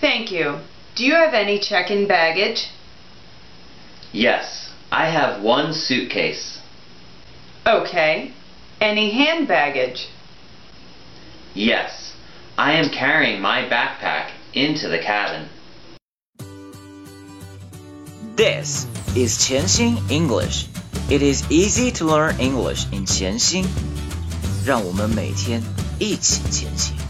Thank you. Do you have any check-in baggage? Yes, I have one suitcase. Okay. Any hand baggage? Yes, I am carrying my backpack into the cabin. This is 潜心 English. It is easy to learn English in 潜心。让我们每天一起前行。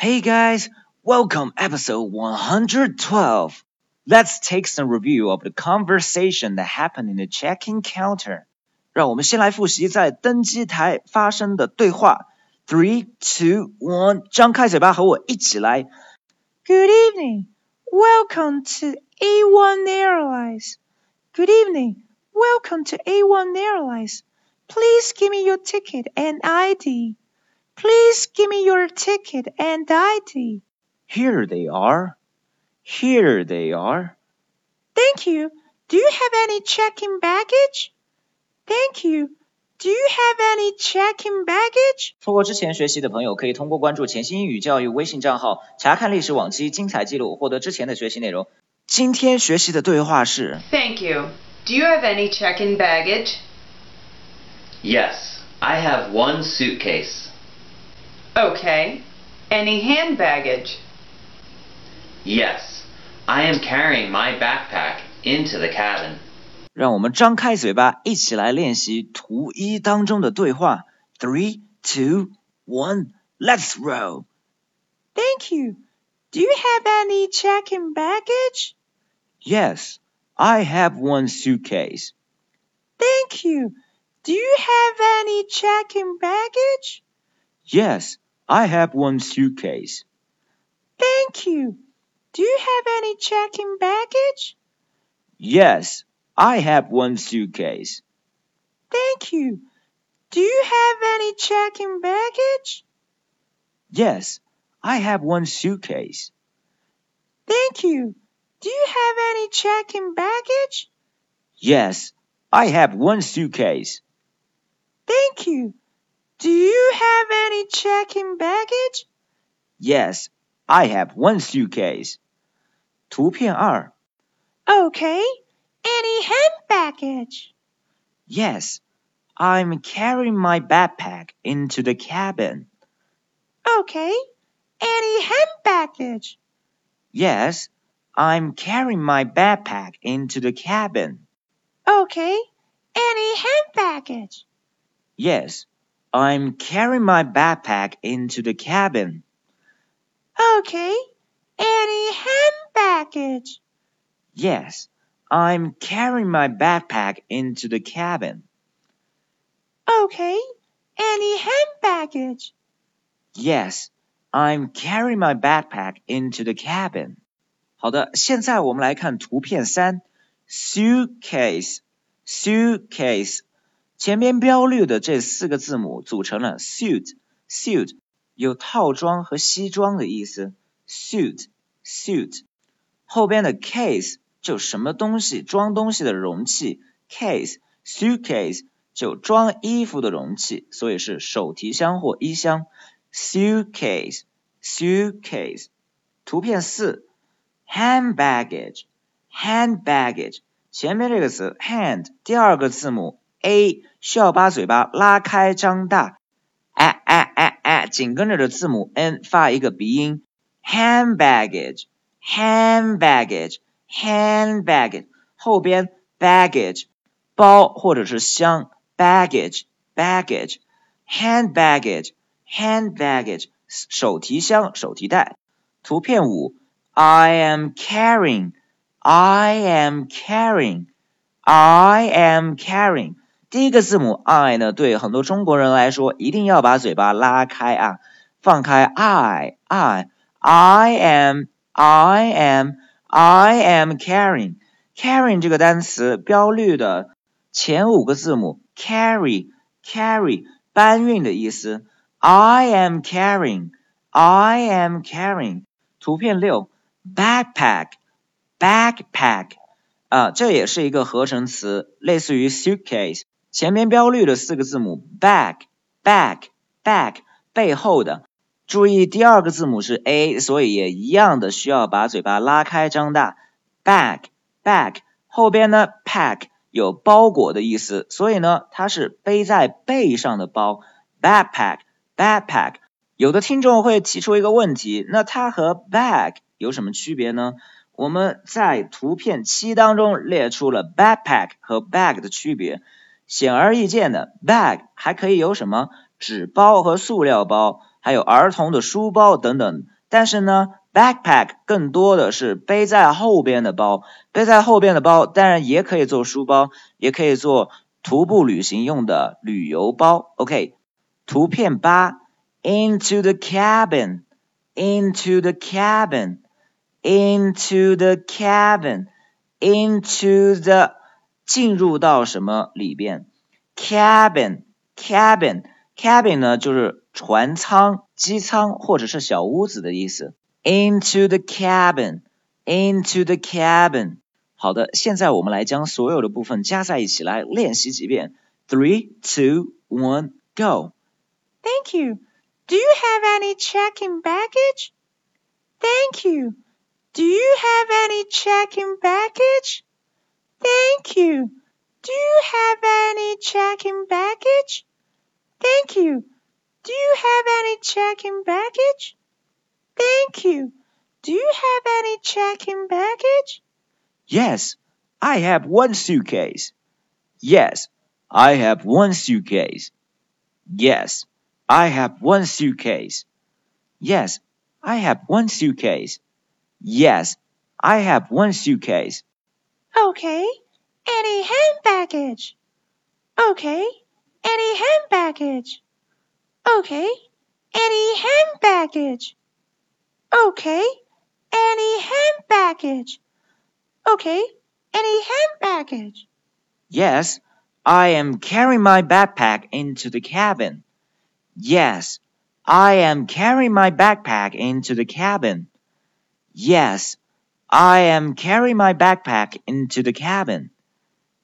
Hey guys, welcome episode 112. Let's take some review of the conversation that happened in the check-in counter. 让我们先来复习在登机台发生的对话。Three, two, one，张开嘴巴和我一起来。Good evening, welcome to A1 Airlines. Good evening, welcome to A1 Airlines. Please give me your ticket and ID. Please give me your ticket and ID. Here they are. Here they are. Thank you. Do you have any check-in baggage? Thank you. Do you have any check-in baggage? 错过之前学习的朋友，可以通过关注潜心英语教育微信账号，查看历史往期精彩记录，获得之前的学习内容。今天学习的对话是 Thank you. Do you have any check-in baggage? Yes, I have one suitcase. Okay. Any hand baggage? Yes, I am carrying my backpack into the cabin. 让我们张开嘴巴，一起来练习图一当中的对话。Three, two, one, let's roll. Thank you. Do you have any check-in baggage? Yes, I have one suitcase. Thank you. Do you have any check-in baggage? Yes, I have one suitcase. Thank you. Do you have any check-in baggage? Yes, I have one suitcase. Thank you. Do you have any check-in baggage? Yes, I have one suitcase. Thank you. Do you have any check-in baggage? Yes, I have one suitcase. Thank you. Do you have any check-in baggage? Yes, I have one suitcase. 图片二 Okay. Any hand baggage? Yes, I'm carrying my backpack into the cabin. Okay. Any hand baggage? Yes, I'm carrying my backpack into the cabin. Okay. Any hand baggage? Yes, I'm carrying my backpack into the cabin. Okay. Any hand baggage? Yes, I'm carrying my backpack into the cabin. Okay. Any hand baggage? Yes, I'm carrying my backpack into the cabin. 好的，现在我们来看图片三，suitcase，suitcase， 前边标绿的这四个字母组成了 suit，suit 有套装和西装的意思，suit，suit 后边的 case 就什么东西装东西的容器，case，suitcase 就装衣服的容器，所以是手提箱或衣箱，suitcase，suitcase。图片四，hand baggage，hand baggage 前面这个词 hand 第二个字母 a 需要把嘴巴拉开张大，哎哎哎哎，紧跟着的字母 n 发一个鼻音，hand baggage，hand baggage。hand baggage 后边 baggage 包或者是箱 baggage baggage hand baggage hand baggage 手提箱手提袋。图片五，I am carrying I am carrying I am carrying 第一个字母 I 呢，对很多中国人来说，一定要把嘴巴拉开啊，放开 I I I am I am I am carrying carrying 这个单词标绿的前五个字母 carry carry 搬运的意思。I am carrying I am carrying 图片六 backpack backpack 啊，这也是一个合成词，类似于 suitcase 前面标绿的四个字母 back back back 背后的。注意第二个字母是 a，所以也一样的需要把嘴巴拉开张大。bag bag 后边呢 pack 有包裹的意思，所以呢它是背在背上的包。backpack backpack 有的听众会提出一个问题，那它和 bag 有什么区别呢？我们在图片七当中列出了 backpack 和 bag 的区别。显而易见的，bag 还可以有什么纸包和塑料包，还有儿童的书包等等。但是呢，backpack 更多的是背在后边的包，背在后边的包当然也可以做书包，也可以做徒步旅行用的旅游包。OK，图片八，into the cabin，into the cabin。into the cabin, into the 进入到什么里边？cabin, cabin, cabin 呢就是船舱、机舱或者是小屋子的意思。into the cabin, into the cabin。好的，现在我们来将所有的部分加在一起来练习几遍。Three, two, one, go. Thank you. Do you have any check-in baggage? Thank you. Do you have any check-in baggage? Thank you. Do you have any check-in baggage? Thank you. Do you have any check-in baggage? Thank you. Do you have any check-in baggage? Yes, I have one suitcase. Yes, I have one suitcase. Yes, I have one suitcase. Yes, I have one suitcase. Yes, I have one suitcase. Okay. Any hand baggage? Okay. Any hand baggage? Okay. Any hand baggage? Okay. Any hand baggage? Okay. Any hand baggage? Yes, I am carrying my backpack into the cabin. Yes, I am carrying my backpack into the cabin. Yes, I am carrying my backpack into the cabin.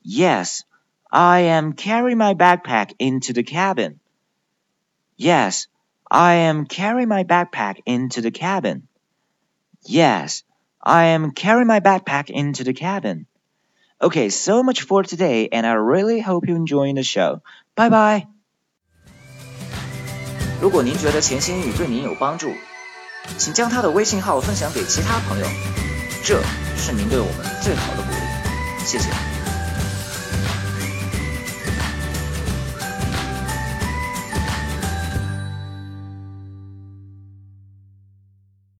Yes, I am carrying my backpack into the cabin. Yes, I am carrying my backpack into the cabin. Yes, I am carrying my backpack into the cabin. Okay, so much for today, and I really hope you enjoying the show. Bye bye. 如果您觉得潜心英语对您有帮助，请将他的微信号分享给其他朋友， 这是您对我们最好的鼓励，谢谢。